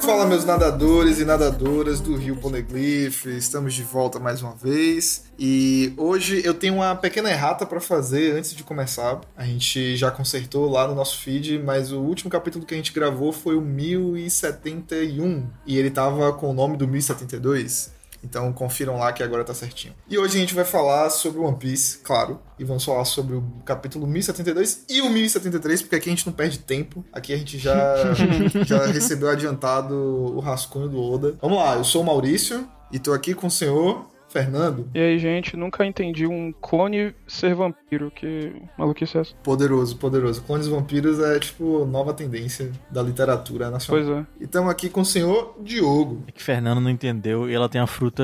Fala, meus nadadores e nadadoras do Rio Poneglyph, estamos de volta mais uma vez e hoje eu tenho uma pequena errata para fazer antes de começar. A gente já consertou lá no nosso feed, mas o último capítulo que a gente gravou foi o 1071 e ele tava com o nome do 1072. Então confiram lá que agora tá certinho. E hoje a gente vai falar sobre One Piece, claro. E vamos falar sobre o capítulo 1072 e o 1073, porque aqui a gente não perde tempo. Aqui a gente já, já recebeu adiantado o rascunho do Oda. Vamos lá, eu sou o Maurício e tô aqui com o senhor Fernando. E aí, gente, nunca entendi um clone ser vampiro. Que maluquice é essa? Poderoso, poderoso. Clones vampiros é, tipo, nova tendência da literatura nacional. Pois é. E estamos aqui com o senhor Diogo. É que Fernando não entendeu e ela tem a fruta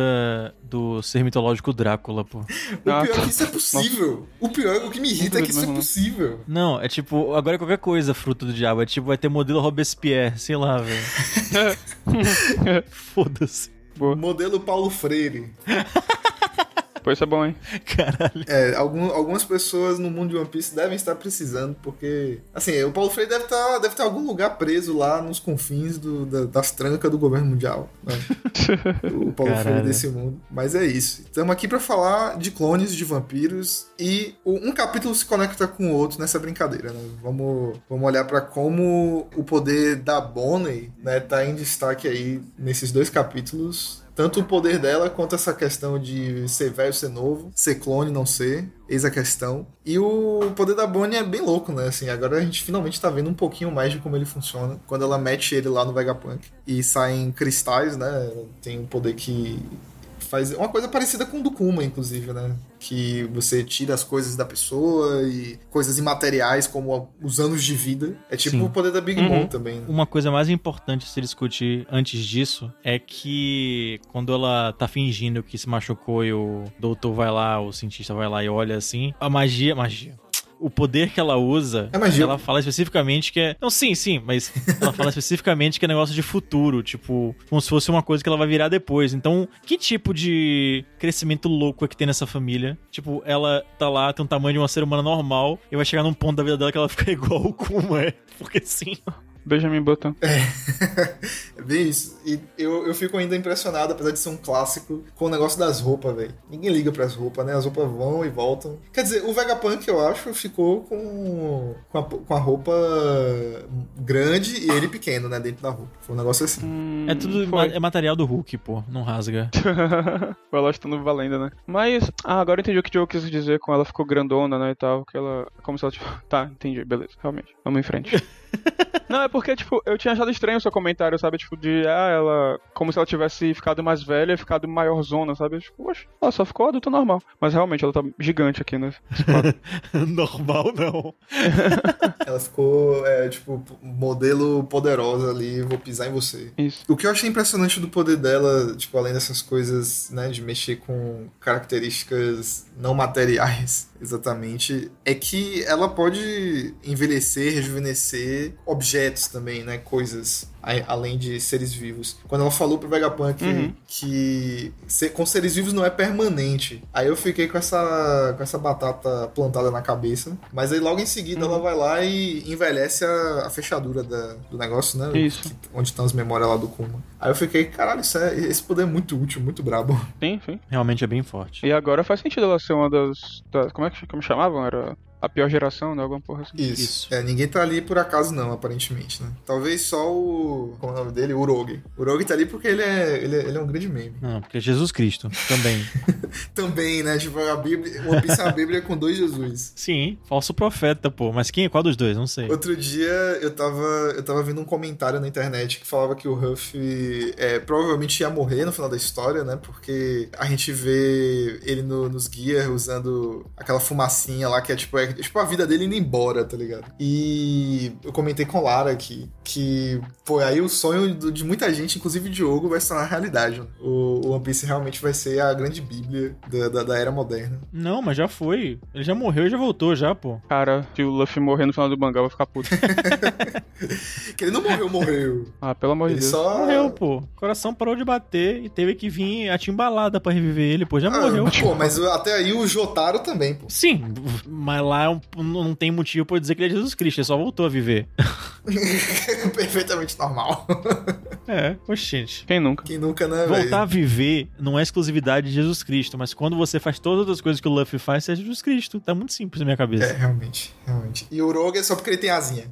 do ser mitológico Drácula, pô. O pior é que isso é possível. O pior, o que me irrita é que isso é possível. Não, é tipo, agora é qualquer coisa fruta do diabo. É tipo, vai ter modelo Robespierre, sei lá, velho. Foda-se. Boa. Modelo Paulo Freire. Pô, isso é bom, hein? Caralho. É, algum- algumas pessoas no mundo de One Piece devem estar precisando, porque. Assim, o Paulo Freire deve estar deve estar em algum lugar preso lá nos confins do- da- das trancas do governo mundial. né? o Paulo Freire Caralho. desse mundo. Mas é isso. Estamos aqui pra falar de clones de vampiros e o- um capítulo se conecta com o outro nessa brincadeira, né? Vamos, vamos olhar pra como o poder da Bonnie, né, tá em destaque aí nesses dois capítulos. Tanto o poder dela quanto essa questão de ser velho, ser novo, ser clone, não ser, eis a questão. E o poder da Bonnie é bem louco, né? Assim, agora a gente finalmente tá vendo um pouquinho mais de como ele funciona. Quando ela mete ele lá no Vegapunk e saem cristais, né? Tem um poder que faz uma coisa parecida com o do Kuma, inclusive, né? Que você tira as coisas da pessoa e coisas imateriais, como os anos de vida. É tipo Sim. o poder da Big Uhum. Mom também, né? Uma coisa mais importante a se discutir antes disso é que quando ela tá fingindo que se machucou e o doutor vai lá, o cientista vai lá e olha assim, a magia. Magia. O poder que ela usa, É magia. ela fala especificamente que é. Não, sim, sim, mas ela fala especificamente que é negócio de futuro, tipo, como se fosse uma coisa que ela vai virar depois. Então, que tipo de crescimento louco é que tem nessa família? Tipo, ela tá lá, tem um tamanho de uma ser humana normal, e vai chegar num ponto da vida dela que ela fica igual o Kuma, é. Porque sim. Benjamin Button. É bem isso. E eu, eu fico ainda impressionado, apesar de ser um clássico, com o negócio das roupas, velho. Ninguém liga pras roupas, né? As roupas vão e voltam. Quer dizer, o Vegapunk, eu acho, ficou com, com, a, com a roupa grande e ele pequeno, né? Dentro da roupa. Foi um negócio assim. Hum, É tudo foi. ma- é material do Hulk, pô. Não rasga. o elastano valendo, né? Mas, ah, agora eu entendi o que o Joe quis dizer com ela ficou grandona, né, e tal, que ela, como se ela, tipo, tá, entendi, beleza, realmente, vamos em frente. Não, é porque, tipo, eu tinha achado estranho o seu comentário, sabe, tipo, de, ah, ela, como se ela tivesse ficado mais velha e ficado maior zona, sabe, tipo, oxe, ela só ficou adulta normal. Mas realmente, ela tá gigante aqui, né? Normal, não. Ela ficou, é, tipo, modelo poderosa ali, vou pisar em você. Isso. O que eu achei impressionante do poder dela, tipo, além dessas coisas, né, de mexer com características não materiais, exatamente, é que ela pode envelhecer, rejuvenescer objetos também, né, coisas, além de seres vivos. Quando ela falou pro Vegapunk Uhum. que ser- com seres vivos não é permanente, aí eu fiquei com essa, com essa batata plantada na cabeça, mas aí logo em seguida Uhum. ela vai lá e envelhece a, a fechadura da- do negócio, né? Isso. Que- onde estão as memórias lá do Kuma. Aí eu fiquei, caralho, isso é- esse poder é muito útil, muito brabo. Sim, sim. Realmente é bem forte. E agora faz sentido ela ser uma das, das como é que como chamavam? Era a pior geração, né? Alguma porra assim. Isso. Isso. É, ninguém tá ali por acaso não, aparentemente, né? Talvez só o... Como é o nome dele? O Urogi. O Urogi tá ali porque ele é, ele é, ele é um grande meme. Não, porque é Jesus Cristo também. Também, né? Tipo, a Bíblia... One Piece é uma Bíblia com dois Jesus. Sim, falso profeta, pô. Mas quem? Qual dos dois? Não sei. Outro dia eu tava, eu tava vendo um comentário na internet que falava que o Huff é, provavelmente ia morrer no final da história, né? Porque a gente vê ele no- nos guias usando aquela fumacinha lá que é tipo, é tipo a vida dele indo embora, tá ligado? E eu comentei com Lara aqui que, pô, aí o sonho de muita gente, inclusive Diogo, vai se tornar realidade. né? O, o One Piece realmente vai ser a grande bíblia da, da, da era moderna. Não, mas já foi. Ele já morreu e já voltou, já, pô. Cara, se o Luffy morrer no final do mangá, vou ficar puto. Que ele não morreu, morreu. ah, pelo amor de Ele Deus. só. Morreu, pô. O coração parou de bater e teve que vir a timbalada pra reviver ele, pô. Já Ah, morreu. Pô, mas até aí o Jotaro também, pô. Sim, mas há um- não tem motivo pra eu dizer que ele é Jesus Cristo, ele só voltou a viver. Perfeitamente normal. É, oxente. Quem nunca? Quem nunca, né? Voltar a viver não é exclusividade de Jesus Cristo, mas quando você faz todas as coisas que o Luffy faz, você é Jesus Cristo. Tá muito simples na minha É, cabeça. realmente, realmente. E o Rogue é só porque ele tem asinha.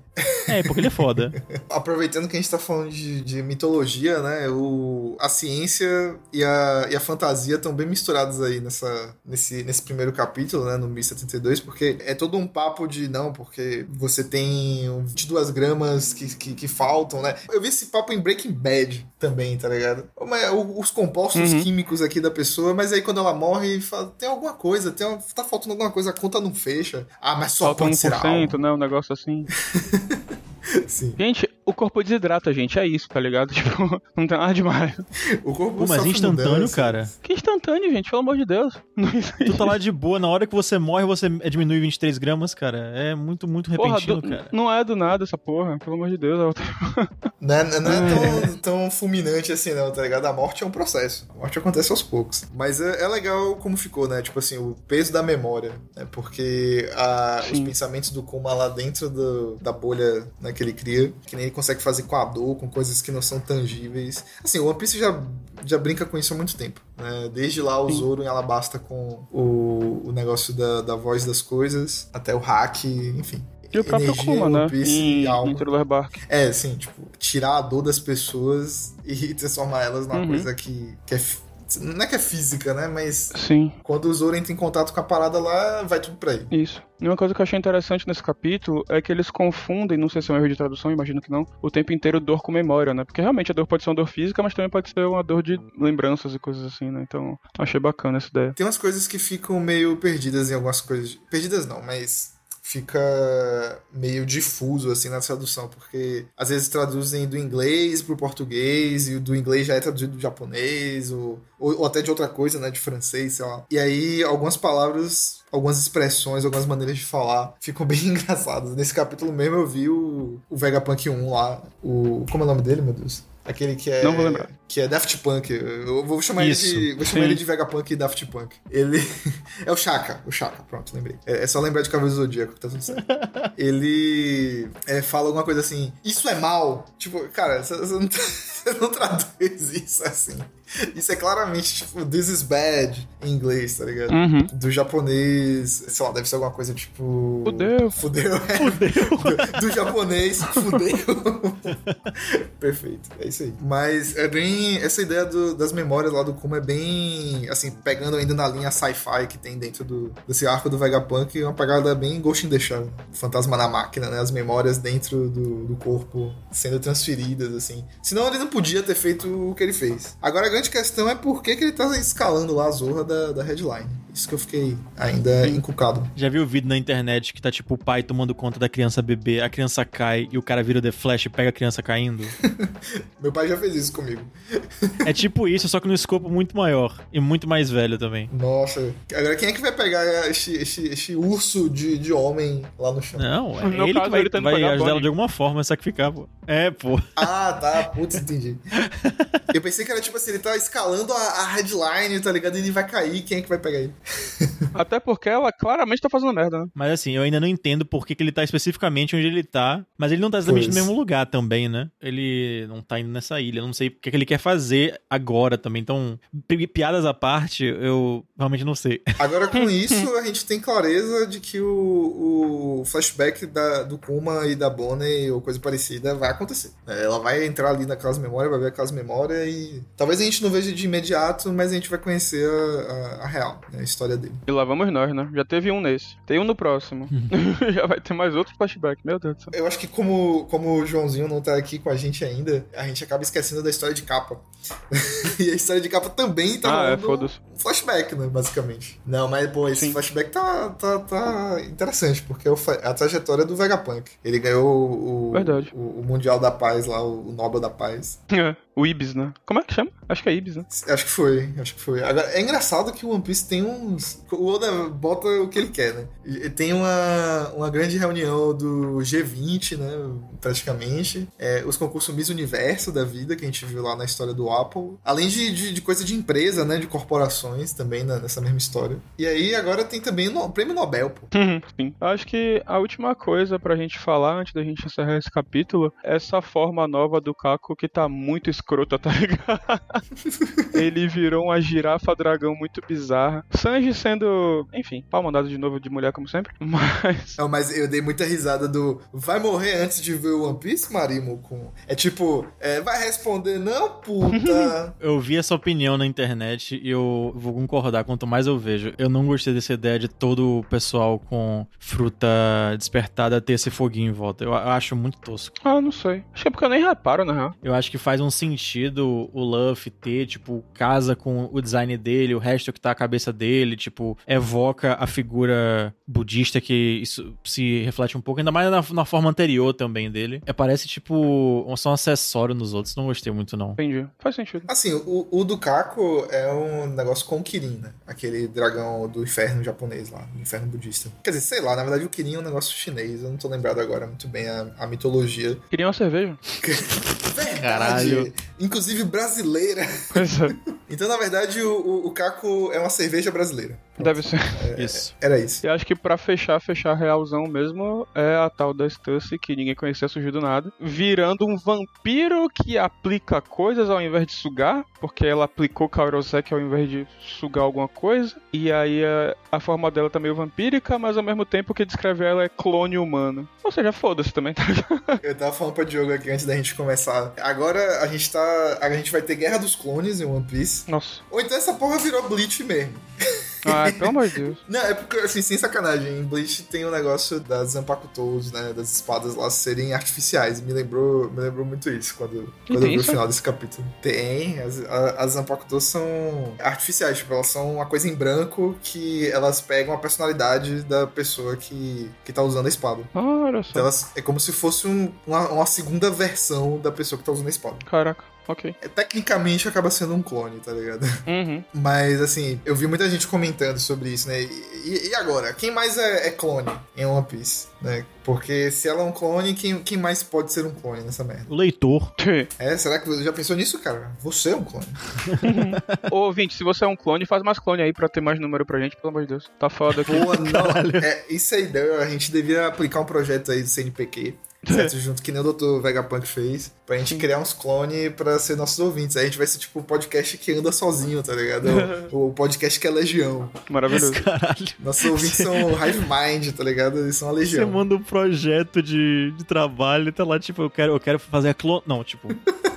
É, porque ele é foda. Aproveitando que a gente tá falando de, de mitologia, né? O, a ciência e a, e a fantasia estão bem misturados aí nessa, nesse, nesse primeiro capítulo, né? No 1072, porque é todo um papo de não, porque você tem 22 gramas que, que, que faltam, né? Eu vi esse papo em Breaking Bad também, tá ligado? Mas Os compostos Uhum. químicos aqui da pessoa, mas aí quando ela morre, fala, tem alguma coisa, tem uma- tá faltando alguma coisa, a conta não fecha. Ah, mas só Falta pode ser 1%, algo. né? Um negócio assim. Sim. Gente, o corpo desidrata, gente. É isso, tá ligado? Tipo, não tem nada demais. O corpo Pô, mas instantâneo, mudanças. cara. Que instantâneo, gente. Pelo amor de Deus. Tu tá lá de boa, na hora que você morre, você diminui 23 gramas, cara. É muito, muito Porra, repentino, do- cara. não é do nada essa porra. Pelo amor de Deus. Não é, não é tão, tão fulminante assim, não, tá ligado? A morte é um processo. A morte acontece aos poucos. Mas é, é legal como ficou, né? Tipo assim, o peso da memória. Né? Porque a- os pensamentos do Kuma lá dentro do- da bolha né, que ele cria, que nem consegue fazer com a dor, com coisas que não são tangíveis. Assim, o One Piece já, já brinca com isso há muito tempo. Né? Desde lá o. Zoro em Alabasta com o, o negócio da, da voz das coisas, até o hack, enfim. E o próprio Energia, Kuma, né? One Piece Em, e em Thriller Bark. É, assim, tipo, tirar a dor das pessoas e transformar elas numa Uhum. coisa que, que é. Não é que é física, né? Mas Sim, quando o Zoro entra em contato com a parada lá, vai tudo pra ele. isso. E uma coisa que eu achei interessante nesse capítulo é que eles confundem, não sei se é um erro de tradução, imagino que não, o tempo inteiro dor com memória, né? Porque realmente a dor pode ser uma dor física, mas também pode ser uma dor de lembranças e coisas assim, né? Então, achei bacana essa ideia. Tem umas coisas que ficam meio perdidas em algumas coisas. Perdidas não, mas fica meio difuso assim na tradução, porque às vezes traduzem do inglês pro português e do inglês já é traduzido do japonês ou, ou, ou até de outra coisa, né, de francês, sei lá. E aí algumas palavras, algumas expressões, algumas maneiras de falar ficam bem engraçadas. Nesse capítulo mesmo eu vi o, o Vegapunk 1 lá, o como é o nome dele, meu Deus? Aquele que é. Não vou lembrar. Que é Daft Punk. Eu vou chamar Isso, ele de. Vou chamar sim. ele de Vegapunk e Daft Punk. Ele. é o Chaka. O Chaka, pronto, lembrei. É, é só lembrar de Cavaleiro do Zodíaco que tá tudo certo. ele é, fala alguma coisa assim. Isso é mal. Tipo, cara, você não, não traduz isso assim. Isso é claramente, tipo, this is bad em inglês, tá ligado? Uhum. Do japonês, sei lá, deve ser alguma coisa tipo. Fudeu. Fudeu, é. Do, do japonês, fudeu. Perfeito, é isso aí. Mas é bem. Essa ideia do- das memórias lá do Kuma é bem. Assim, pegando ainda na linha sci-fi que tem dentro do, desse arco do Vegapunk, é uma pegada bem Ghost in the Shell. Fantasma na máquina, né? As memórias dentro do, do corpo sendo transferidas, assim. Senão ele não podia ter feito o que ele fez. Agora a grande questão é por que, que ele tá escalando lá a zorra da, da headline. Isso que eu fiquei ainda encucado. Já viu o vídeo na internet que tá tipo o pai tomando conta da criança bebê, a criança cai e o cara vira o The Flash e pega a criança caindo? Meu pai já fez isso comigo. é tipo isso, só que num escopo muito maior e muito mais velho também. Nossa. Agora quem é que vai pegar esse, esse, esse urso de, de homem lá no chão? Não, é No ele caso, que vai, ele tá vai ajudar ela de alguma forma a sacrificar, pô. É, pô. Ah, tá. Putz, entendi. Eu pensei que era tipo assim, ele tá escalando a, a headline, tá ligado? E ele vai cair, quem é que vai pegar ele? Até porque ela claramente tá fazendo merda, né? Mas assim, eu ainda não entendo por que, que ele tá especificamente onde ele tá. Mas ele não tá exatamente Pois. no mesmo lugar também, né? Ele não tá indo nessa ilha. Eu não sei o que, que ele quer fazer agora também. Então, pi- piadas à parte, eu realmente não sei. Agora, com isso, a gente tem clareza de que o, o flashback da- do Kuma e da Bonnie ou coisa parecida vai acontecer. É, Ela vai entrar ali naquelas memórias, vai ver aquelas memórias e talvez a gente não veja de imediato, mas a gente vai conhecer a, a- a real, né, a história dele. E lá vamos nós, né? Já teve um nesse. Tem um no próximo. Já vai ter mais outro flashback. Meu Deus do céu. Eu acho que como, como o Joãozinho não tá aqui com a gente ainda, a gente acaba esquecendo da história de capa. e a história de capa também tá Ah, é, um flashback, né, basicamente. Não, mas, pô, esse Sim. flashback tá, tá, tá interessante, porque é a trajetória do Vegapunk. Ele ganhou o, o, o Mundial da Paz lá, o, o Nobel da Paz. É, o Ibis, né? Como é que chama? Acho que é Ibis, né? Acho que foi, acho que foi. Agora, é engraçado que o One Piece tem uns. O Oda bota o que ele quer, né? E Tem uma, uma grande reunião do G20, né? Praticamente. É, os concursos Miss Universo da vida, que a gente viu lá na história do Apple. Além de, de, de coisa de empresa, né? De corporações também na- nessa mesma história. E aí agora tem também o prêmio Nobel, pô. Sim. Acho que a última coisa pra gente falar antes da gente encerrar esse capítulo é essa forma nova do Kako que tá muito escrota, tá ligado? Ele virou uma girafa dragão muito bizarra. Sanji sendo, enfim, pau mandado de novo de mulher como sempre, mas Não, mas eu dei muita risada do vai morrer antes de ver o One Piece, Marimo? Com... É tipo, é, vai responder, não, puta. Eu vi essa opinião na internet e eu vou concordar. Quanto mais eu vejo, eu não gostei dessa ideia de todo o pessoal com fruta despertada ter esse foguinho em volta. Eu, eu acho muito tosco. ah, não sei. Acho que é porque eu nem reparo, na real. Eu acho que faz um sentido o Luffy ter, tipo, casa com o design dele, o resto que tá a cabeça dele, tipo, evoca a figura budista que isso se reflete um pouco, ainda mais na, na forma anterior também dele. É, parece, tipo, só um acessório nos outros. Não gostei muito, não. Entendi. Faz sentido. Assim, o, o do Kako é um negócio com o Kirin, né? Aquele dragão do inferno japonês lá, do inferno budista. Quer dizer, sei lá, na verdade o Kirin é um negócio chinês, eu não tô lembrado agora muito bem a, a mitologia. Queria uma cerveja. Verdade! Caralho. Inclusive brasileira. Pois é. Então, na verdade, o, o, o Kako é uma cerveja brasileira. Deve ser. Isso. Era isso. E acho que pra fechar, fechar realzão mesmo, é a tal da Stussy, que ninguém conhecia, surgiu do nada, virando um vampiro que aplica coisas ao invés de sugar, porque ela aplicou Kairosek ao invés de sugar alguma coisa, e aí a, a forma dela tá meio vampírica, mas ao mesmo tempo que descreve ela é clone humano. Ou seja, foda-se também, tá ligado? Eu tava falando pra Diogo aqui antes da gente começar. Agora a gente tá. A gente vai ter Guerra dos Clones em One Piece. Nossa. Ou então essa porra virou Bleach mesmo. Ai, pelo amor de Deus. Não, é porque, assim, sem sacanagem, em Bleach tem o negócio das Zanpakutos, né, das espadas lá serem artificiais. Me lembrou, me lembrou muito isso quando, quando eu vi o final desse capítulo. Tem, as, as Zanpakutos são artificiais, tipo, elas são uma coisa em branco que elas pegam a personalidade da pessoa que, que tá usando a espada. Olha só. Então elas, é como se fosse um- uma, uma segunda versão da pessoa que tá usando a espada. Caraca, ok. É, tecnicamente acaba sendo um clone, tá ligado? Uhum. Mas, assim, eu vi muita gente comentando sobre isso, né? E, e agora? Quem mais é, é clone em One Piece, né? Porque se ela é um clone, quem, quem mais pode ser um clone nessa merda? O leitor. É, será que você já pensou nisso, cara? Você é um clone. Ô, ouvinte, se você é um clone, faz mais clone aí pra ter mais número pra gente, pelo amor de Deus. Tá foda aqui. Boa, não. É, isso é ideia. A gente devia aplicar um projeto aí do CNPq. Certo, junto que nem o Dr. Vegapunk fez, pra gente criar uns clones pra ser nossos ouvintes. Aí a gente vai ser tipo o podcast que anda sozinho, tá ligado? O, o podcast que é legião. Maravilhoso. Caralho. Nossos ouvintes são Hive Mind, tá ligado? Eles são a Você legião. manda um projeto de, de trabalho e tá lá, tipo, eu quero, eu quero fazer a clon... Não, tipo,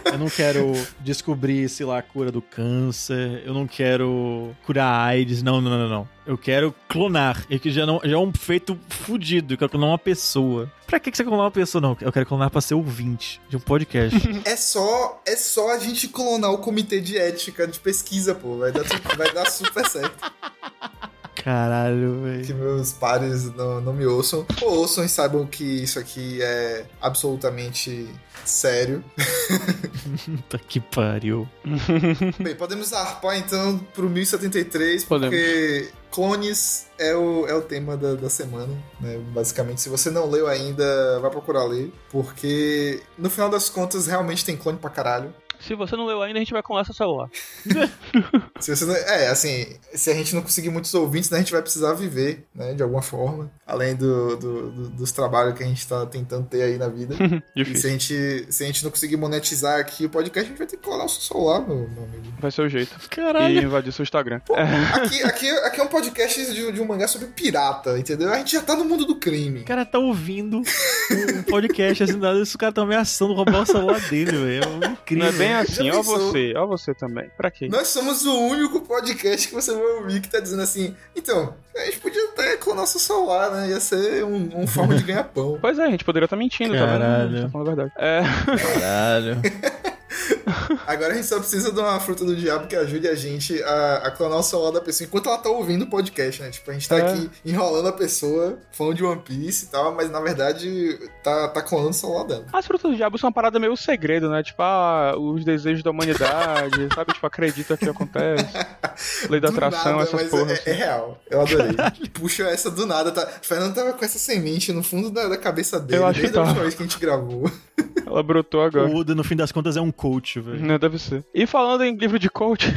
eu não quero descobrir, sei lá, a cura do câncer, eu não quero curar AIDS, não, não, não, não. Eu quero clonar, e que já, não, já é um feito fudido, eu quero clonar uma pessoa. Pra que que você quer clonar uma pessoa? Não, eu quero clonar pra ser ouvinte de um podcast. É só, é só a gente clonar o comitê de ética de pesquisa, pô. Vai dar, vai dar super certo. Caralho, velho. Que meus pares não, não me ouçam. Ou ouçam e saibam que isso aqui é absolutamente sério. Puta que pariu. Bem, podemos arpar então pro 1073, Podemos. porque clones é o, é o tema da, da semana, né? Basicamente, se você não leu ainda, vai procurar ler, porque no final das contas realmente tem clone pra caralho. Se você não leu ainda, a gente vai colar seu celular. Se você não- é, assim, se a gente não conseguir muitos ouvintes, né, a gente vai precisar viver, né, de alguma forma, além do, do- do- dos trabalhos que a gente tá tentando ter aí na vida. e Difícil. se a, gente, se a gente não conseguir monetizar aqui o podcast, a gente vai ter que colar o seu celular, meu, meu amigo. Vai ser o jeito. E Caralho. invadir seu Instagram. Pô, aqui, aqui, aqui é um podcast de, de um mangá sobre pirata, entendeu? A gente já tá no mundo do crime. O cara tá ouvindo um podcast assim, nada, esse cara tá ameaçando roubar o celular dele, velho. É incrível. Não é bem assim, Já ó você, ó você também. Pra quê? Nós somos o único podcast que você vai ouvir que tá dizendo assim, então, a gente podia até clonar nosso celular, né? Ia ser um, um forma de ganhar pão. Pois é, a gente poderia estar mentindo, tá vendo? Caralho. A gente tá falando a verdade. É, Caralho. Agora a gente só precisa de uma fruta do diabo que ajude a gente a, a clonar o celular da pessoa enquanto ela tá ouvindo o podcast, né? Tipo, a gente tá É. aqui enrolando a pessoa, falando de One Piece e tal, mas na verdade tá, tá clonando o celular dela. As frutas do diabo são uma parada meio segredo, né? Tipo, ah, os desejos da humanidade, sabe? Tipo, acredita que acontece. Lei da Do atração, nada, essas mas porras. é, assim. é real. Eu adorei. Puxa essa do nada. Tá... Fernando tava com essa semente no fundo da, da cabeça dele Eu acho desde que a última vez que a gente gravou. Ela brotou agora. O Oda, no fim das contas, é um coach, velho. Não, deve ser. E falando em livro de coach,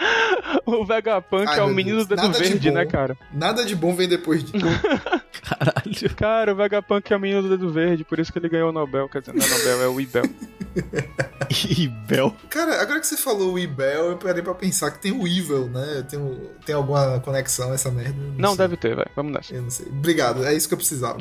o Vegapunk Ai, é o menino do dedo Nada de verde, bom. né, cara? Nada de bom vem depois disso. Caralho. Cara, o Vegapunk é o menino do dedo verde, por isso que ele ganhou o Nobel. Quer dizer, não é Nobel, é o Ibel. E Bel. Cara, agora que você falou o Ibel, eu parei pra pensar que tem o Evil, né? Tem, o- tem alguma conexão essa merda? Não, sei. deve ter, velho. Vamos nessa. Eu não sei. Obrigado, é isso que eu precisava.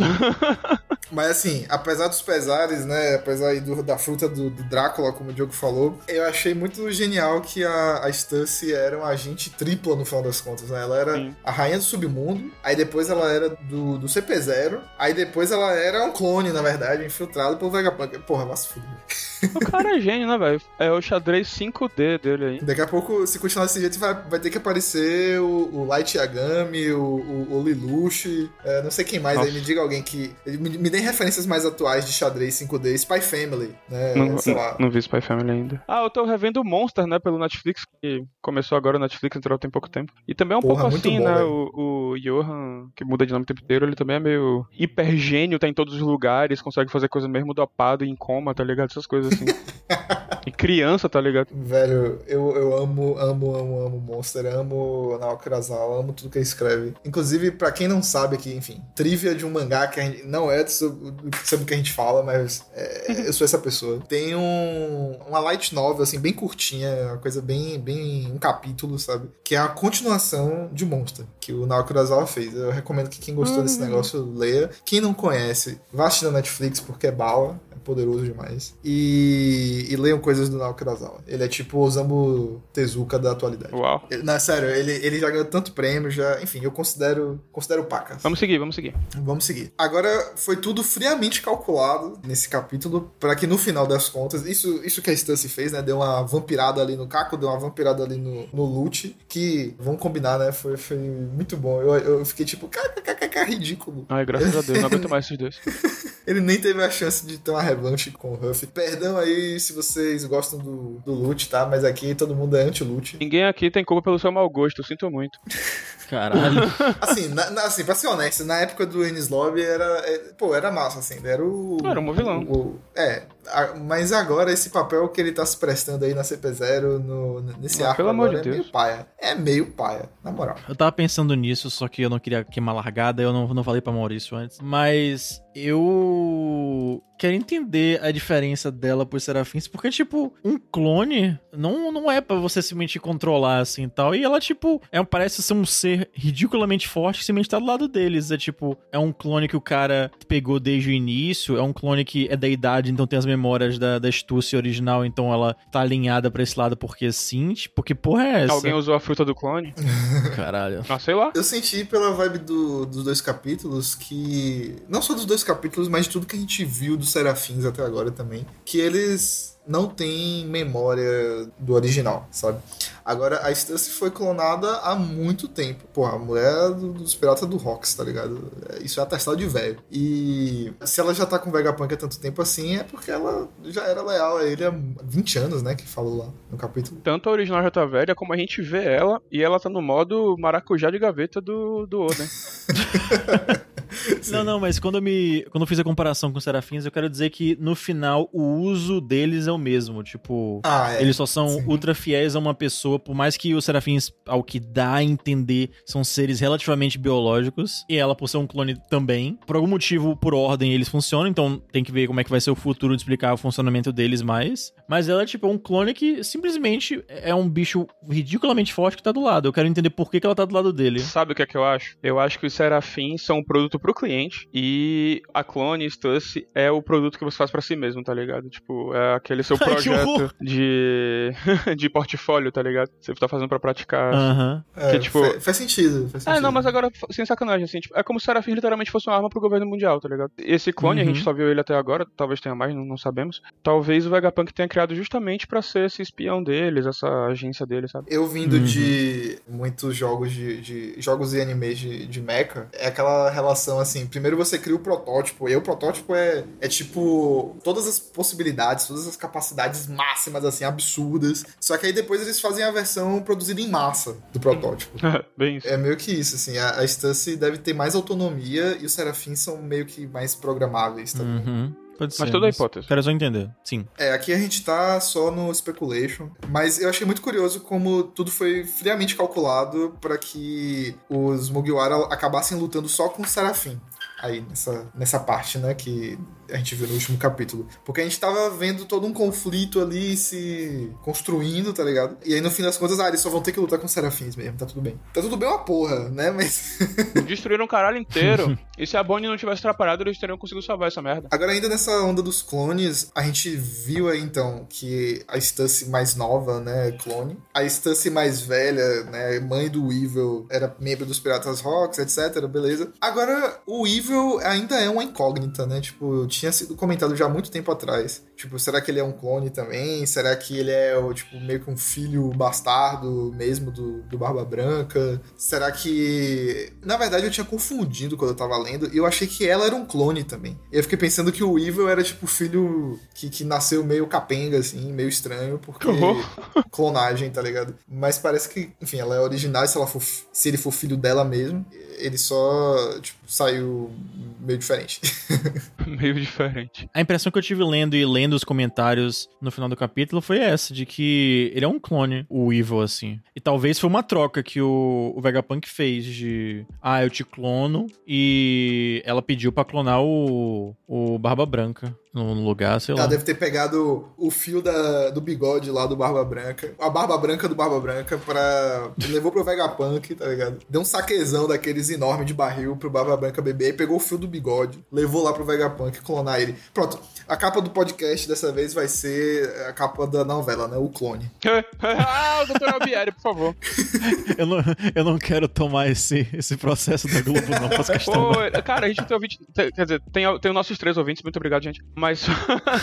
Mas assim, apesar dos pesares, né? Apesar aí do- da fruta do, do Drácula, como o Diogo falou, eu achei muito genial que a, a Stussy era uma agente tripla no final das contas, né? Ela era Sim. a rainha do submundo, aí depois ela era do, do CP0, aí depois ela era um clone, na verdade, infiltrado pelo Vegapunk. Porra, mas fuder. O cara é gênio, né, velho? É o xadrez 5D dele aí. Daqui a pouco, se continuar desse jeito, vai, vai ter que aparecer o, o Light Yagami, o, o, o Lelouch, é, não sei quem mais Nossa. aí, me diga alguém que. Me, me dê referências mais atuais de xadrez 5D, Spy Family, né? Não, sei lá. não, não vi Spy Family ainda. Ah, eu tô revendo o Monster, né, pelo Netflix, que começou agora o Netflix, entrou tem pouco tempo. E também é um Porra, pouco assim, bom, né, o, o Johan, que muda de nome o tempo inteiro, ele também é meio hiper gênio, tá em todos os lugares, consegue fazer coisa mesmo dopado, em coma, tá ligado? Essas coisas assim. e criança, tá ligado? Velho, eu, eu amo, amo, amo, amo Monster, amo Naoki Urasawa, amo tudo que ele escreve. Inclusive, pra quem não sabe aqui, enfim, trivia de um mangá que a gente, não é sobre, sobre o que a gente fala, mas é, eu sou essa pessoa. Tem um, uma light novel, assim, bem curtinha, uma coisa bem, bem, um capítulo, sabe? Que é a continuação de Monster, que o Naoki Urasawa fez. Eu recomendo que quem gostou desse negócio leia. Quem não conhece, vá assistir na Netflix, porque é bala, poderoso demais. E, e leiam coisas do Urasawa. Ele é tipo o Osamu Tezuka da atualidade. Uau. Ele- Não, é sério, ele, ele já ganhou tanto prêmio, já. Enfim, eu considero, considero paca. Vamos seguir, vamos seguir. Vamos seguir. Agora, foi tudo friamente calculado nesse capítulo, para que no final das contas, isso, isso que a Stussy fez, né? Deu uma vampirada ali no Caco, deu uma vampirada ali no, no Lute, que, vamos combinar, né? Foi, foi muito bom. Eu, eu fiquei tipo, kkkk, ridículo. Ai, graças a Deus, não aguento mais esses dois. Ele nem teve a chance de ter uma revanche com o Ruff. Perdão aí se vocês gostam do, do Lute, tá? Mas aqui todo mundo é anti-Lute. Ninguém aqui tem culpa pelo seu mau gosto, eu sinto muito. Caralho. Assim, na, na- assim, pra ser honesto, na época do Enis Lobby era. é, pô, era massa, assim. Era o. Era um vilão. o- é. Mas agora esse papel que ele tá se prestando aí na CP0, no, nesse Ah, arco pelo amor de é Deus. meio paia. É meio paia, na moral. Eu tava pensando nisso, só que eu não queria queimar largada, eu não, não falei pra Maurício antes. Mas eu quero entender a diferença dela pros serafins, porque, tipo, um clone não, não é pra você simplesmente controlar assim e tal. E ela, tipo, é, parece ser um ser ridiculamente forte que simplesmente tá do lado deles. É tipo, é um clone que o cara pegou desde o início, é um clone que é da idade, então tem as memórias da, da astúcia original, então ela tá alinhada pra esse lado porque sim. Tipo, que porra é essa? Alguém usou a fruta do clone? Caralho. Ah, sei lá. Eu senti pela vibe do- dos dois capítulos que. Não só dos dois capítulos, mas de tudo que a gente viu dos Serafins até agora também. Que eles não têm memória do original, sabe? Agora, a Stussy foi clonada há muito tempo. Porra, a mulher do- dos piratas do Rox, tá ligado? É, Isso é atestado de velho. E se ela já tá com o Vegapunk há tanto tempo assim, é porque ela já era leal a ele há 20 anos, né? Que falou lá no capítulo. Tanto a original já tá velha, como a gente vê ela, e ela tá no modo maracujá de gaveta do, do Oden. Não, não, mas quando eu me. Quando eu fiz a comparação com os serafins, eu quero dizer que no final o uso deles é o mesmo. Tipo. Ah, é. Eles só são sim. ultra fiéis a uma pessoa, por mais que os serafins, ao que dá a entender, são seres relativamente biológicos. E ela, por ser um clone também. Por algum motivo, por ordem, eles funcionam. Então tem que ver como é que vai ser o futuro de explicar o funcionamento deles mais. Mas ela é tipo um clone que simplesmente é um bicho ridiculamente forte que tá do lado. Eu quero entender por que, que ela tá do lado dele. Sabe o que é que eu acho? Eu acho que os serafins são um produto pro cliente. E a clone Stussy é o produto que você faz para si mesmo, tá ligado? Tipo, é aquele seu projeto de, de portfólio, tá ligado? Você tá fazendo para praticar. Aham. É, Que, tipo- fa- faz sentido. Faz É, sentido. não, mas agora, sem sacanagem, assim, tipo, é como se o Serafim literalmente fosse uma arma pro governo mundial, tá ligado? Esse clone, a Uhum. gente só viu ele até agora, talvez tenha mais, não, não sabemos. Talvez o Vegapunk tenha criado justamente pra ser esse espião deles, essa agência deles, sabe? Eu vindo Uhum. de muitos jogos de, de- jogos e animes de, de mecha, é aquela relação assim, primeiro você cria o protótipo, e o protótipo é, é tipo todas as possibilidades, todas as capacidades máximas assim, absurdas. Só que aí depois eles fazem a versão produzida em massa do protótipo. Bem isso. É meio que isso, assim, a, a Stussy deve ter mais autonomia e os Serafins são meio que mais programáveis, tá? Uhum. Pode ser. Mas toda a hipótese. Quero só entender. Sim. É, aqui a gente tá só no speculation, mas eu achei muito curioso como tudo foi friamente calculado para que os Mugiwara acabassem lutando só com o Serafim. Aí, nessa, nessa parte, né, que a gente viu no último capítulo. Porque a gente tava vendo todo um conflito ali se construindo, tá ligado? E aí, no fim das contas, ah, eles só vão ter que lutar com os Serafins mesmo, tá tudo bem. Tá tudo bem uma porra, né, mas... Destruíram o caralho inteiro. e se a Bonnie não tivesse atrapalhado, eles teriam conseguido salvar essa merda. Agora, ainda nessa onda dos clones, a gente viu aí então que a Stussy mais nova, né, clone. A Stussy mais velha, né, mãe do Evil, era membro dos Piratas Rocks, etc, beleza. Agora, o Evil ainda é uma incógnita, né? Tipo, tinha sido comentado já há muito tempo atrás. Tipo, será que ele é um clone também? Será que ele é, o, tipo, meio que um filho bastardo mesmo do, do Barba Branca? Será que... Na verdade, eu tinha confundido quando eu tava lendo e eu achei que ela era um clone também. Eu fiquei pensando que o Evil era, tipo, filho que, que nasceu meio capenga, assim, meio estranho, porque... Que horror. clonagem, tá ligado? Mas parece que, enfim, ela é original se, ela for, se ele for filho dela mesmo. Ele só, tipo, saiu meio diferente. Meio diferente. A impressão que eu tive lendo e lendo os comentários no final do capítulo foi essa, de que ele é um clone, o Evil, assim. E talvez foi uma troca que o, o Vegapunk fez de, ah, eu te clono, e ela pediu pra clonar o, o Barba Branca no, no lugar, sei lá. Ela deve ter pegado o fio da, do bigode lá do Barba Branca, a Barba Branca do Barba Branca, pra. levou pro Vegapunk, tá ligado? Deu um saquezão daqueles enormes de barril pro Barba Branca beber, pegou o fio do bigode, levou lá pro Vegapunk clonar ele. Pronto, a capa do podcast dessa vez vai ser a capa da novela, né? O clone. ah, o Dr. Albieri, por favor. Eu, não, eu não quero tomar esse, esse processo da Globo, não, questão. Pô, cara, a gente tem ouvinte. Quer dizer, tem, tem os nossos três ouvintes, muito obrigado, gente. Mas.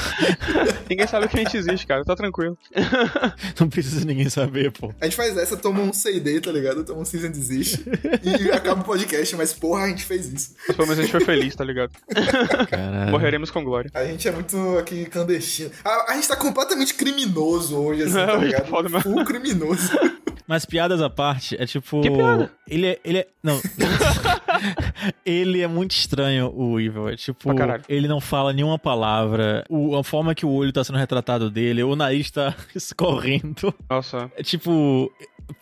Ninguém sabe que a gente existe, cara. Tá tranquilo. Não precisa ninguém saber, pô. A gente faz essa, toma um CD, tá ligado? Toma um Season Desist e acaba o podcast, mas porra, a gente fez isso. Pelo menos a gente foi feliz, tá ligado? Caralho. Morreremos com glória. A gente é muito aqui clandestino. A, a gente tá completamente criminoso hoje, assim, tá Não, ligado? foda, mas- Full criminoso. Mas piadas à parte, é tipo. Que piada? Ele é. Ele é. Não. ele é muito estranho, o Evil. É tipo. Ele não fala nenhuma palavra. O- a forma que o olho tá sendo retratado dele, o nariz tá escorrendo. Nossa. É tipo.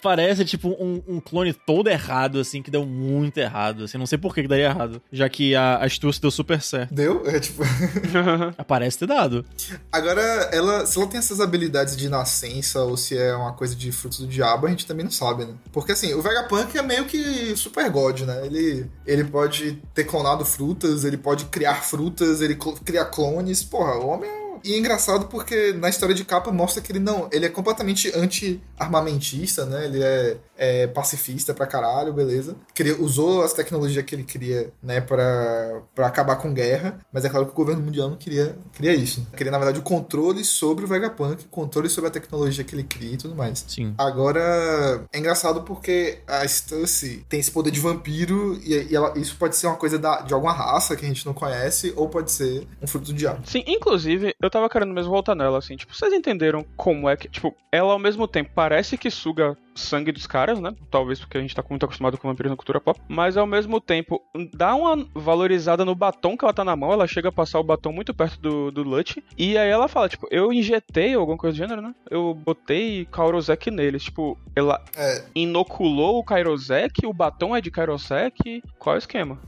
Parece tipo um, um clone todo errado, assim, que deu muito errado. Assim, não sei por que, que daria errado. Já que a a astúcia deu super certo. Deu? É tipo. Parece ter dado. Agora, ela, se ela tem essas habilidades de nascença ou se é uma coisa de frutos do diabo, a gente também não sabe, né? Porque assim, o Vegapunk é meio que super god, né? Ele, ele pode ter clonado frutas, ele pode criar frutas, ele cl- cria clones. Porra, o homem é. E é engraçado porque na história de capa mostra que ele não. Ele é completamente anti-armamentista, né? Ele é, é pacifista pra caralho, beleza. Cria, usou as tecnologias que ele cria, né, pra, pra acabar com guerra. Mas é claro que o governo mundial não queria, queria isso. Queria, na verdade, o controle sobre o Vegapunk, controle sobre a tecnologia que ele cria e tudo mais. Sim. Agora, é engraçado porque a Stussy tem esse poder de vampiro e, e ela- isso pode ser uma coisa da- de alguma raça que a gente não conhece ou pode ser um fruto do diabo. Sim, inclusive, eu tava querendo mesmo voltar nela, assim, tipo, vocês entenderam como é que, tipo, ela ao mesmo tempo parece que suga sangue dos caras, né? Talvez porque a gente tá muito acostumado com vampiros na cultura pop, mas ao mesmo tempo dá uma valorizada no batom que ela tá na mão, ela chega a passar o batom muito perto do, do Lute, e aí ela fala, tipo, eu injetei alguma coisa do gênero, né? Eu botei Kairosek neles, tipo, ela É, inoculou o Kairosek, o batom é de Kairosek, qual é o esquema?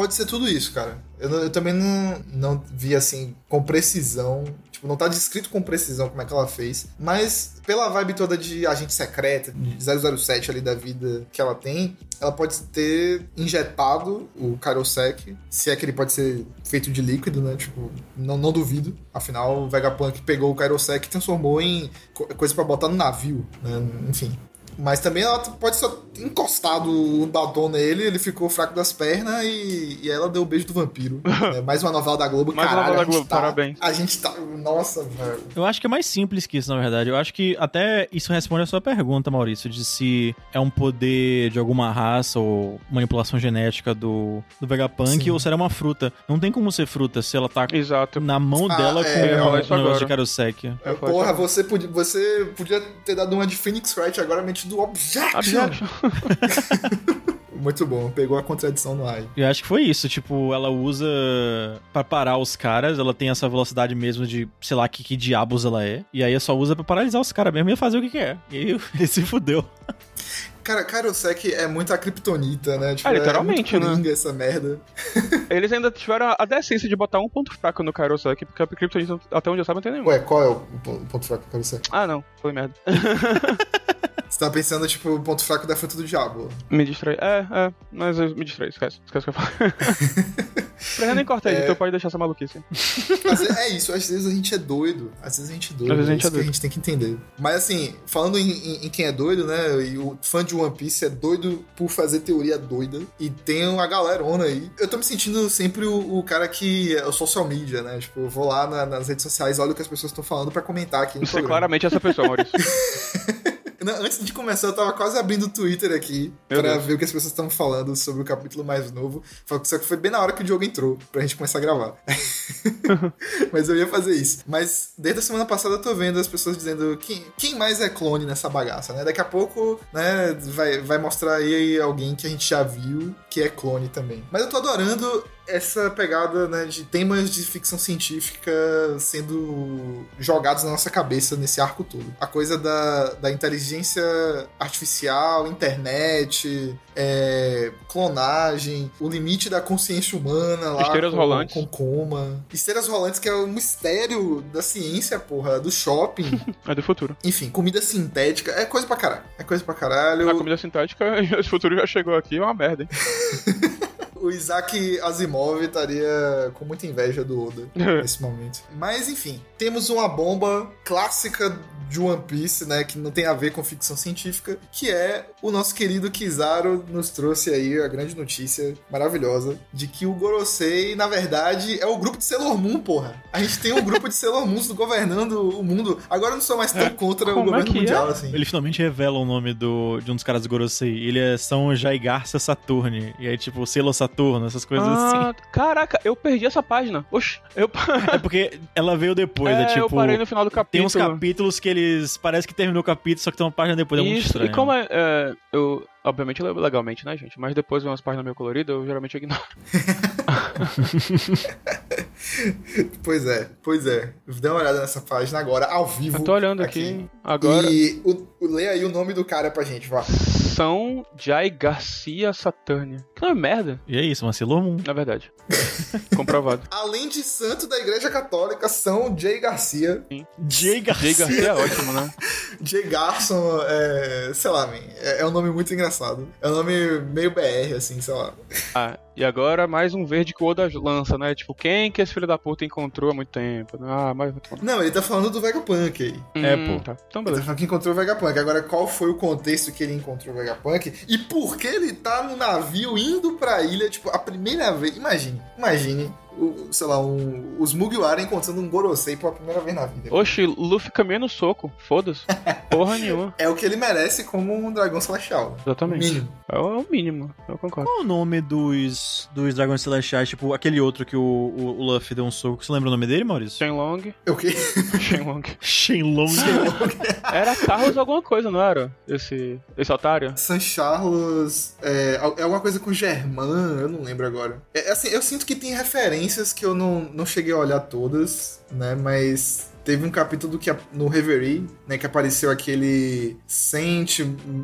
Pode ser tudo isso, cara. Eu, eu também não, não vi assim com precisão. Tipo, não tá descrito com precisão como é que ela fez. Mas pela vibe toda de agente secreta, de 007 ali da vida que ela tem, ela pode ter injetado o Kairosek. Se é que ele pode ser feito de líquido, né? Tipo, não, não duvido. Afinal, o Vegapunk pegou o Kairosek e transformou em co- coisa pra botar no navio, né? Enfim. Mas também ela pode só ter encostado o batom nele, ele ficou fraco das pernas e, e ela deu o beijo do vampiro. É, mais uma novela da Globo, Mais uma caralho. novela a da gente Globo, tá- parabéns. A gente tá. Nossa, velho. Eu acho que é mais simples que isso, na verdade. Eu acho que até isso responde a sua pergunta, Maurício, de se é um poder de alguma raça ou manipulação genética do, do Vegapunk Sim. ou se era uma fruta. Não tem como ser fruta se ela tá Exato. na mão Ah, dela é, com o negócio agora. de Karosek. Porra, você podia, você podia ter dado uma de Phoenix Wright agora, mente do Objection. Objection. Muito bom, pegou a contradição no ar. Eu acho que foi isso, tipo, ela usa pra parar os caras, ela tem essa velocidade mesmo de, sei lá, que, que diabos ela é, e aí só usa pra paralisar os caras mesmo e fazer o que quer. E aí ele se fudeu. Cara, Kairosek é muito a Kryptonita, né? Tipo, É, literalmente, é muito né? essa merda. Eles ainda tiveram a decência de botar um ponto fraco no Kairosek, porque a Kryptonita, até onde eu saiba, não tem nenhum. Ué, qual é o po- ponto fraco do Kairosek? Ah, não. Falei merda. Você tá pensando, tipo, o ponto fraco da fruta do diabo. Me distrai. É, é. Mas eu me distrai. Esquece. Esquece o que eu falo. Pra nem corta aí, É. então pode deixar essa maluquice. Às vezes- é isso, às vezes a gente é doido. Às vezes a gente é doido. Às vezes a gente é que doido. a gente tem que entender. Mas assim, falando em, em- em quem é doido, né? E o fã de One Piece é doido por fazer teoria doida. E tem uma galerona aí. Eu tô me sentindo sempre o, o cara que é o social media, né? Tipo, eu vou lá na- nas redes sociais, olho o que as pessoas estão falando pra comentar aqui no Você é claramente essa pessoa, Maurício. Antes de começar, eu tava quase abrindo o Twitter aqui Meu pra Deus. ver o que as pessoas estão falando sobre o capítulo mais novo. Só que foi bem na hora que o Diogo entrou, pra gente começar a gravar. Mas eu ia fazer isso. Mas desde a semana passada eu tô vendo as pessoas dizendo quem, quem mais é clone nessa bagaça, né? Daqui a pouco, né, vai, vai mostrar aí alguém que a gente já viu que é clone também. Mas eu tô adorando essa pegada né, de temas de ficção científica sendo jogados na nossa cabeça nesse arco todo. A coisa da, da inteligência artificial, internet, é, clonagem, o limite da consciência humana lá Esteiras com, rolantes. com coma. Esteiras rolantes, que é um mistério da ciência, porra, do shopping. É do futuro. Enfim, comida sintética, é coisa pra caralho. É coisa pra caralho. A comida sintética, esse futuro já chegou aqui, é uma merda, hein? O Isaac Asimov estaria com muita inveja do Oda nesse momento. Mas enfim, temos uma bomba clássica de One Piece, né, que não tem a ver com ficção científica, que é o nosso querido Kizaru nos trouxe aí a grande notícia maravilhosa de que o Gorosei, na verdade, é o grupo de Sailor Moon, porra. A gente tem um grupo de Sailor Moons governando o mundo. Agora eu não sou mais tão É, contra o é governo é? mundial assim. Ele finalmente revela o nome do, de um dos caras do Gorosei. Ele é São Jaigarça Saturne. E aí, tipo, Selo Saturno, essas coisas assim. Ah, caraca, eu perdi essa página. Oxi, eu, É porque ela veio depois, é, é, tipo. eu parei no final do capítulo. Tem uns capítulos que eles. Parece que terminou o capítulo, só que tem uma página depois. É muito Isso, estranho. e como é, é, eu, obviamente, leio legalmente, né, gente? Mas depois vem umas páginas meio coloridas, eu geralmente ignoro. Pois é, pois é. Dá uma olhada nessa página agora, ao vivo. Eu tô olhando aqui, agora. E o, o- lê aí o nome do cara pra gente, vá. São Jai Garcia Saturnia. Que nome merda, E é isso, Sailor Moon. na verdade. Comprovado. Além de santo da Igreja Católica, São Jay Garcia. Jay Jay Garcia é ótimo, né? Jay Garson, é, sei lá, man, é, é um nome muito engraçado. É um nome meio BR, assim, sei lá. Ah, e agora mais um verde que o Oda lança, né? Tipo, quem que esse filho da puta encontrou há muito tempo? Ah, mas... Não, ele tá falando do Vegapunk aí. É, Hum, pô. Tá. Então, Ele tá beleza. falando que encontrou o Vegapunk. Agora, qual foi o contexto que ele encontrou o Vegapunk? E por que ele tá no navio indo pra ilha, tipo, a primeira vez. Imagine, imagine, o, sei lá, um, os Mugiwara encontrando um Gorosei pela primeira vez na vida. Oxi, Luffy caminha no soco. Foda-se. Porra nenhuma. É o que ele merece como um dragão celestial. Exatamente. Mínimo. É o mínimo, eu concordo. Qual o nome dos, dos dragões celestiais? Tipo, aquele outro que o, o, o Luffy deu um soco. Você lembra o nome dele, Maurício? Shenlong. O quê? Shenlong. Shenlong. Era Carlos alguma coisa, não era? Esse, esse otário? San Charles é, é alguma coisa com Germain, eu não lembro agora. É, assim, eu sinto que tem referências que eu não, não cheguei a olhar todas, né? Mas teve um capítulo que no Reverie, né, que apareceu aquele Saint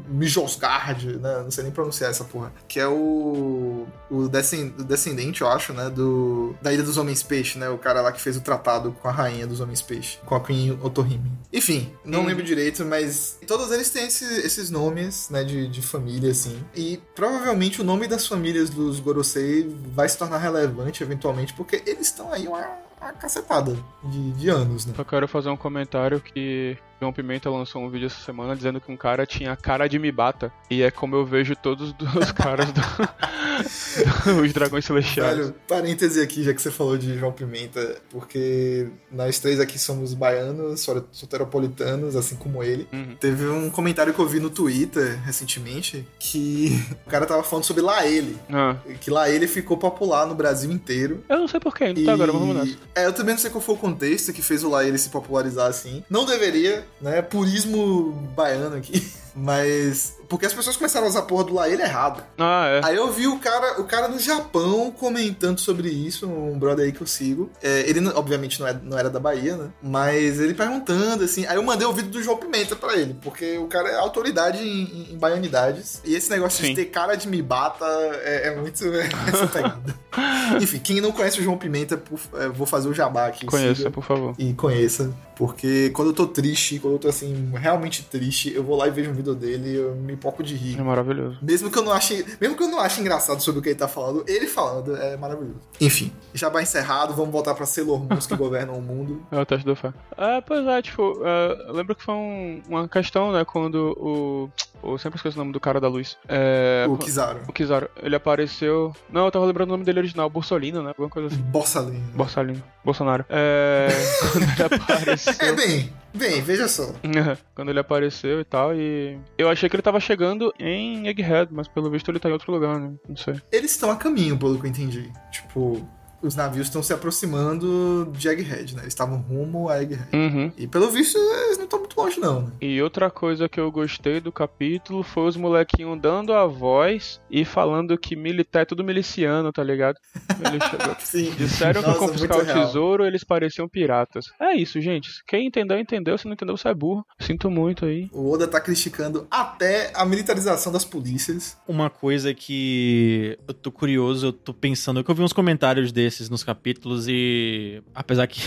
Mijosgard, né, não sei nem pronunciar essa porra, que é o o descendente, eu acho, né, do da Ilha dos Homens Peixe, né, o cara lá que fez o tratado com a rainha dos Homens Peixe, com a Queen Otohime. Enfim, não hum. lembro direito, mas todos eles têm esse, esses nomes, né, de, de família, assim, e provavelmente o nome das famílias dos Gorosei vai se tornar relevante eventualmente, porque eles estão aí uma uma cacetada de, de anos, né? Eu quero fazer um comentário que João Pimenta lançou um vídeo essa semana dizendo que um cara tinha cara de Mibata. E é como eu vejo todos os caras do, os dragões celestiais. Velho, parêntese aqui, já que você falou de João Pimenta, porque nós três aqui somos baianos, soteropolitanos, assim como ele. Uhum. Teve um comentário que eu vi no Twitter recentemente que o cara tava falando sobre lá ele. Ah. Que lá ele ficou popular no Brasil inteiro. Eu não sei porquê, não tá agora, vamos nessa. É, eu também não sei qual foi o contexto que fez o lá ele se popularizar assim. Não deveria, né? Purismo baiano aqui. Mas. Porque as pessoas começaram a usar a porra do lá ele errado. Ah, é. Aí eu vi o cara, o cara no Japão comentando sobre isso, um brother aí que eu sigo. É, ele, obviamente, não, é, não era da Bahia, né? Mas ele perguntando, assim. Aí eu mandei o vídeo do João Pimenta pra ele, porque o cara é autoridade em, em baianidades. E esse negócio Sim. de ter cara de Mibata é, é muito é, essa pegada. Enfim, quem não conhece o João Pimenta, por, é, vou fazer o jabá aqui. Conheça, por favor. E conheça. Porque quando eu tô triste, quando eu tô assim, realmente triste, eu vou lá e vejo um vídeo dele e eu me poco de rir. É maravilhoso. Mesmo que eu não ache, mesmo que eu não ache engraçado sobre o que ele tá falando, ele falando é maravilhoso. Enfim, já vai encerrado, vamos voltar pra Sailor Moon que governam o mundo. É o teste do fé. É, pois é, tipo, é, lembro que foi um, uma questão, né, quando o eu sempre esqueço o nome do cara da luz. É... O Kizaru. O Kizaru. Ele apareceu. Não, eu tava lembrando o nome dele original, Borsolino, né? Alguma coisa assim. Borsalino. Borsalino. Bolsonaro. É. Quando ele apareceu. É bem. Bem, veja só. Quando ele apareceu e tal, e. Eu achei que ele tava chegando em Egghead, mas pelo visto ele tá em outro lugar, né? Não sei. Eles estão a caminho, pelo que eu entendi. Tipo, os navios estão se aproximando de Egghead, né? Eles estavam rumo a Egghead. Uhum. E pelo visto, eles não estão muito longe, não, né? E outra coisa que eu gostei do capítulo foi os molequinhos dando a voz e falando que militar é tudo miliciano, tá ligado? Eles Sim. Disseram Nossa, que confiscar o tesouro eles pareciam piratas. É isso, gente. Quem entendeu, entendeu. Se não entendeu, sai burro. Sinto muito aí. O Oda tá criticando até a militarização das polícias. Uma coisa que eu tô curioso, eu tô pensando, que eu vi uns comentários dele desses nos capítulos e apesar que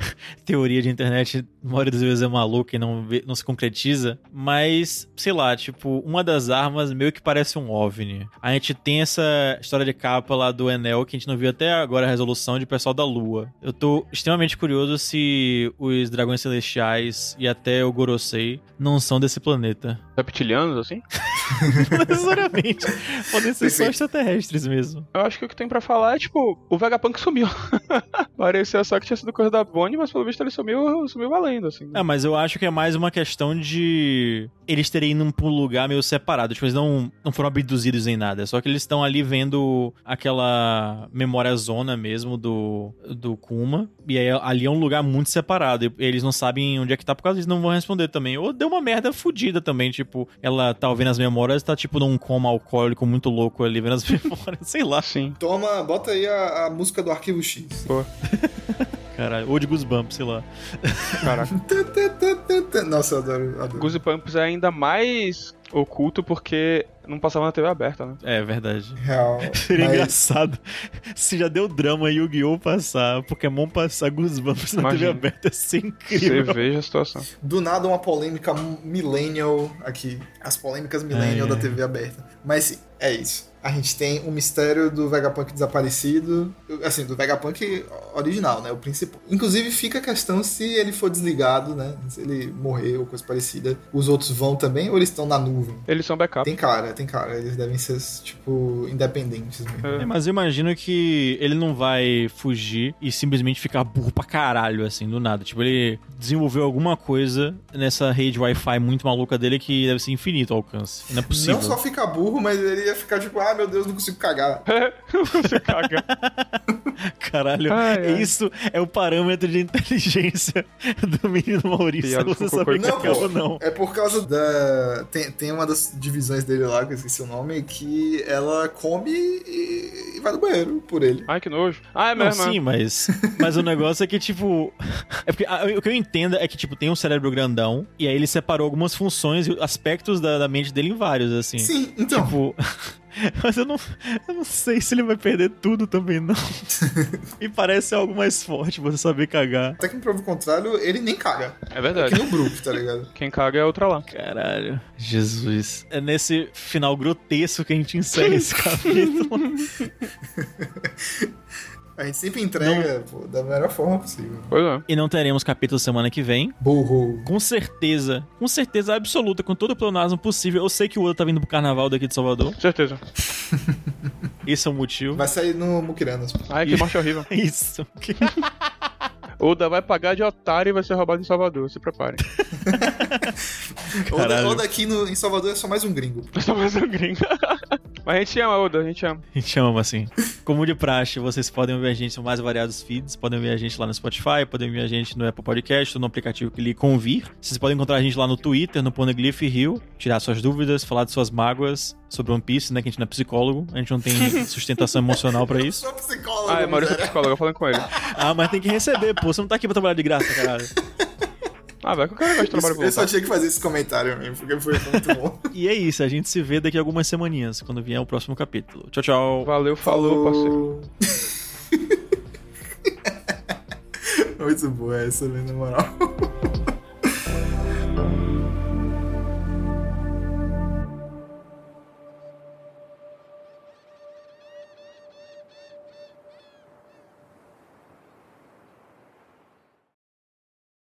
teoria de internet, a maioria das vezes é maluca e não, não se concretiza, mas sei lá, tipo, uma das armas meio que parece um OVNI. A gente tem essa história de capa lá do Enel que a gente não viu até agora a resolução de pessoal da Lua. Eu tô extremamente curioso se os dragões celestiais e até o Gorosei não são desse planeta. Reptilianos, assim? não necessariamente. Podem ser só extraterrestres mesmo. Eu acho que o que tem para falar é, tipo, o Vegapunk Punk sumiu. Parecia só que tinha sido coisa da Bonnie, mas pelo visto ele sumiu, sumiu valendo, assim. É, mas eu acho que é mais uma questão de eles terem ido pra um lugar meio separado. Tipo, eles não, não foram abduzidos em nada. É só que eles estão ali vendo aquela memória zona mesmo do, do Kuma. E aí ali é um lugar muito separado. E eles não sabem onde é que tá, por causa eles não vão responder também. Ou deu uma merda fodida também. Tipo, ela tá ouvindo as memórias, tá tipo num coma alcoólico muito louco ali vendo as memórias. Sei lá. Sim. Toma, bota aí a, a música do Arquivo X. Boa. Caralho, ou de Goosebumps, sei lá. Caraca. Nossa, eu adoro, adoro. Goosebumps é ainda mais oculto porque não passava na TV aberta, né? É verdade. Real. Seria mas... engraçado se já deu drama Yu-Gi-Oh! passar, Pokémon passar Goosebumps na Imagina. TV aberta, isso é incrível. Você veja a situação. Do nada uma polêmica millennial aqui. As polêmicas millennial é. da TV aberta. Mas é isso a gente tem o mistério do Vegapunk desaparecido, assim, do Vegapunk original, né, o principal. Inclusive fica a questão se ele for desligado, né, se ele morrer ou coisa parecida, os outros vão também ou eles estão na nuvem? Eles são backup. Tem cara, tem cara, eles devem ser, tipo, independentes mesmo. É. Mas eu imagino que ele não vai fugir e simplesmente ficar burro pra caralho, assim, do nada. Tipo, ele desenvolveu alguma coisa nessa rede Wi-Fi muito maluca dele que deve ser infinito o alcance. Não é possível. Não só ficar burro, mas ele ia ficar tipo, ah, meu Deus, não consigo cagar. não consigo cagar. Caralho, Ai, ai. isso é o parâmetro de inteligência do menino Maurício. Você sabe Não, é pô, ou não. é por causa da. Tem, tem uma das divisões dele lá, que eu esqueci o nome, que ela come e, e vai no banheiro por ele. Ai, que nojo. Ah, é Não, mesmo. sim, mas, mas o negócio é que, tipo. É porque, ah, o que eu entendo é que, tipo, tem um cérebro grandão, e aí ele separou algumas funções e aspectos da, da mente dele em vários, assim. Sim, então. Tipo. Mas eu não, eu não sei se ele vai perder tudo também, não. E parece algo mais forte você saber cagar. Até que prova o contrário, ele nem caga. É É verdade. que nem o Brook, tá ligado? Quem caga é outra lá. Caralho. Jesus. É nesse final grotesco que a gente encerra esse capítulo. A gente sempre entrega pô, da melhor forma possível. Pois é. E não teremos capítulo semana que vem. Burro. Com certeza, com certeza absoluta, com todo o pleonasmo possível. Eu sei que o Oda tá vindo pro carnaval daqui de Salvador. Certeza. Esse é o motivo. Vai sair no Mukiranas. Ai, que morte horrível. Isso. Oda vai pagar de otário e vai ser roubado em Salvador. Se preparem. Ou, da- Caralho. ou daqui no, em Salvador é só mais um gringo. Só mais um gringo. Mas a gente ama, Oda. A gente ama. A gente ama assim. Como de praxe, vocês podem ouvir a gente em mais variados feeds. Podem ouvir a gente lá no Spotify, podem ouvir a gente no Apple Podcast, ou no aplicativo que lhe convir. Vocês podem encontrar a gente lá no Twitter, no Poneglyph Rio, tirar suas dúvidas, falar de suas mágoas sobre One Piece, né? Que a gente não é psicólogo, a gente não tem sustentação emocional pra isso. Sou psicólogo. Ah, é Maurício é psicólogo, falando com ele. Ah, mas tem que receber, pô. Você não tá aqui pra trabalhar de graça, caralho. Ah, vai que o cara gosta de trabalho Eu só tinha que fazer esse comentário mesmo, porque foi muito bom. E é isso, a gente se vê daqui a algumas semaninhas, quando vier o próximo capítulo. Tchau, tchau. Valeu, falou, parceiro. muito boa essa, né, na moral.